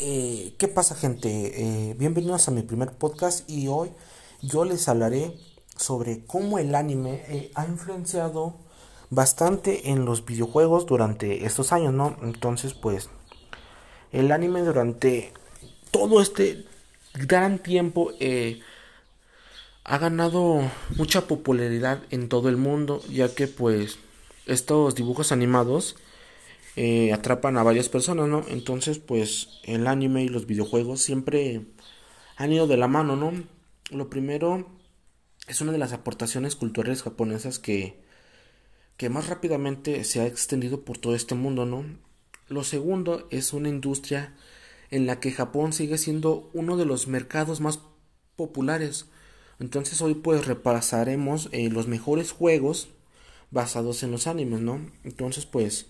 Eh, ¿Qué pasa gente? Eh, bienvenidos a mi primer podcast y hoy yo les hablaré sobre cómo el anime eh, ha influenciado bastante en los videojuegos durante estos años, ¿no? Entonces pues el anime durante todo este gran tiempo ha ganado mucha popularidad en todo el mundo ya que pues estos dibujos animados eh, atrapan a varias personas, ¿no? Entonces, pues el anime y los videojuegos siempre han ido de la mano, ¿no? Lo primero es una de las aportaciones culturales japonesas que, que más rápidamente se ha extendido por todo este mundo, ¿no? Lo segundo es una industria en la que Japón sigue siendo uno de los mercados más populares. Entonces hoy pues repasaremos eh, los mejores juegos basados en los animes, ¿no? Entonces pues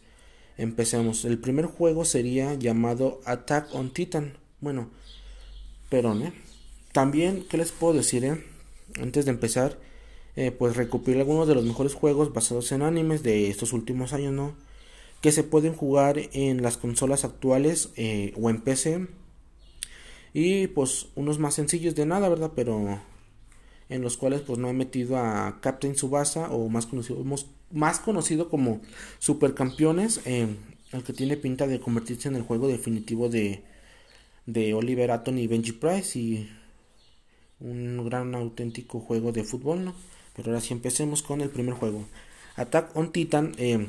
Empecemos. El primer juego sería llamado Attack on Titan. Bueno, perdón, ¿eh? También, ¿qué les puedo decir, eh? Antes de empezar, eh, pues recopilé algunos de los mejores juegos basados en animes de estos últimos años, ¿no? Que se pueden jugar en las consolas actuales eh, o en PC. Y pues unos más sencillos de nada, ¿verdad? Pero en los cuales pues no he metido a Captain Subasa o más conocido, más conocido como Supercampeones, eh, el que tiene pinta de convertirse en el juego definitivo de, de Oliver Atom y Benji Price y un gran auténtico juego de fútbol. Pero ahora sí empecemos con el primer juego. Attack on Titan eh,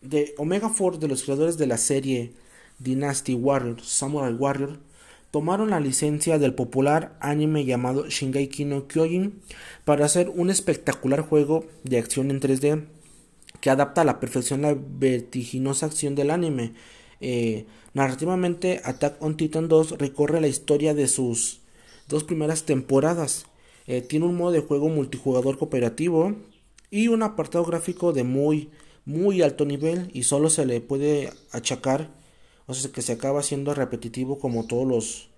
de Omega Force de los creadores de la serie Dynasty Warrior, Samurai Warrior, tomaron la licencia del popular anime llamado Shingeki no Kyojin para hacer un espectacular juego de acción en 3D que adapta a la perfección la vertiginosa acción del anime. Eh, narrativamente, Attack on Titan 2 recorre la historia de sus dos primeras temporadas. Eh, tiene un modo de juego multijugador cooperativo y un apartado gráfico de muy, muy alto nivel y solo se le puede achacar, o sea, que se acaba siendo repetitivo como todos los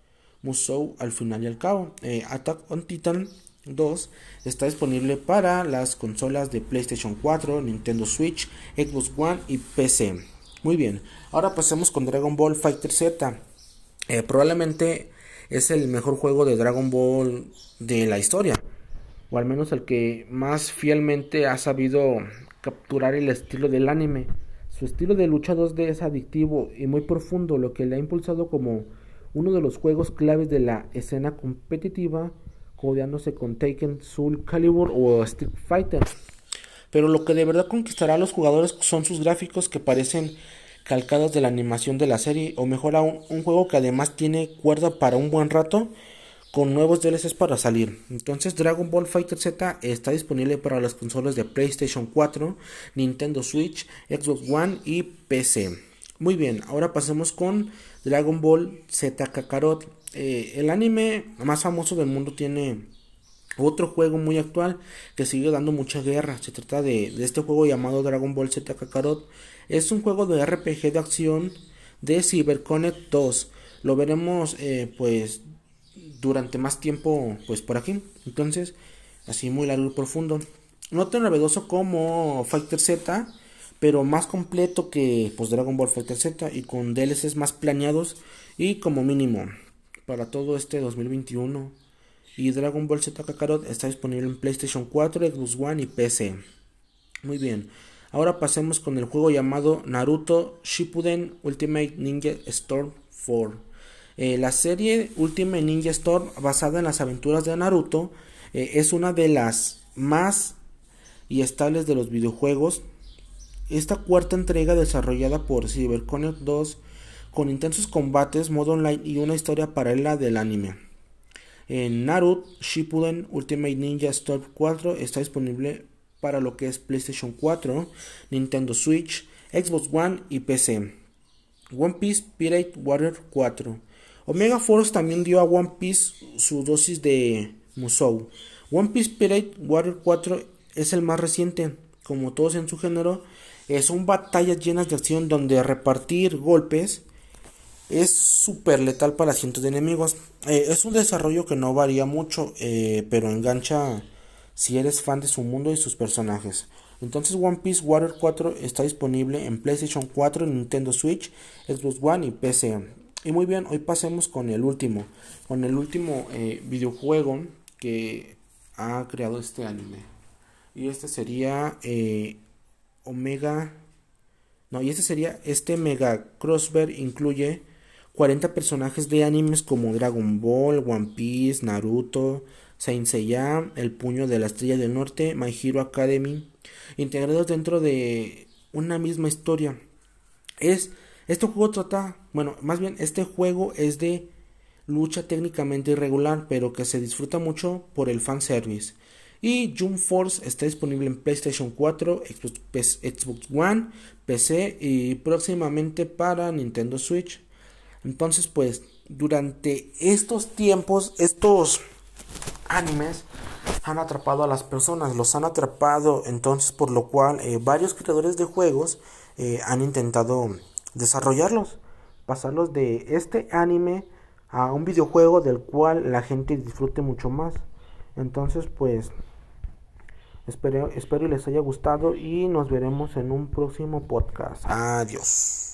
Musou al final y al cabo. Eh, Attack on Titan 2 está disponible para las consolas de PlayStation 4, Nintendo Switch, Xbox One y PC. Muy bien, ahora pasemos con Dragon Ball Fighter Z. Eh, probablemente es el mejor juego de Dragon Ball de la historia, o al menos el que más fielmente ha sabido capturar el estilo del anime. Su estilo de lucha 2D es adictivo y muy profundo, lo que le ha impulsado como uno de los juegos claves de la escena competitiva codeándose con Taken, Soul Calibur o Street Fighter. Pero lo que de verdad conquistará a los jugadores son sus gráficos que parecen calcados de la animación de la serie, o mejor aún, un juego que además tiene cuerda para un buen rato, con nuevos DLCs para salir. Entonces Dragon Ball Fighter Z está disponible para las consolas de PlayStation 4, Nintendo Switch, Xbox One y PC. Muy bien, ahora pasemos con Dragon Ball Z Kakarot. Eh, el anime más famoso del mundo tiene otro juego muy actual que sigue dando mucha guerra. Se trata de, este juego llamado Dragon Ball Z Kakarot. Es un juego de RPG de acción de CyberConnect 2. Lo veremos eh, pues durante más tiempo pues por aquí. Entonces, así muy largo y profundo. No tan novedoso como Fighter Z, pero más completo que pues Dragon Ball Fighter Z y con DLCs más planeados y como mínimo para todo este 2021. Y Dragon Ball Z Kakarot está disponible en PlayStation 4, Xbox One y PC. Muy bien. Ahora pasemos con el juego llamado Naruto Shippuden Ultimate Ninja Storm 4. Eh, la serie Ultimate Ninja Storm, basada en las aventuras de Naruto, eh, es una de las más y estables de los videojuegos. Esta cuarta entrega desarrollada por CyberConnect 2 con intensos combates, modo online y una historia paralela del anime. En Naruto Shippuden Ultimate Ninja Storm 4 está disponible para lo que es PlayStation 4, Nintendo Switch, Xbox One y PC. One Piece Pirate Warrior 4. Omega Force también dio a One Piece su dosis de Musou. One Piece Pirate Warrior 4 es el más reciente, como todos en su género. son batallas llenas de acción donde repartir golpes es súper letal para cientos de enemigos. Eh, es un desarrollo que no varía mucho, eh, pero engancha si eres fan de su mundo y sus personajes. Entonces One Piece Warrior 4 está disponible en PlayStation 4, Nintendo Switch, Xbox One y PC. Y muy bien, hoy pasemos con el último, con el último eh, videojuego que ha creado este anime. Y este sería eh, Omega. No, y este sería, este Mega Crossver incluye 40 personajes de animes como Dragon Ball, One Piece, Naruto, Saint Seiya, El Puño de la Estrella del Norte, My Hero Academy, integrados dentro de una misma historia. Es este juego trata, bueno, más bien este juego es de lucha técnicamente irregular, pero que se disfruta mucho por el fanservice. Y Jump Force está disponible en PlayStation 4, Xbox One, PC y próximamente para Nintendo Switch. Entonces, pues, durante estos tiempos, estos animes han atrapado a las personas, los han atrapado, entonces por lo cual eh, varios creadores de juegos eh, han intentado desarrollarlos, pasarlos de este anime a un videojuego del cual la gente disfrute mucho más. Entonces, pues, espero, espero les haya gustado y nos veremos en un próximo podcast. Adiós.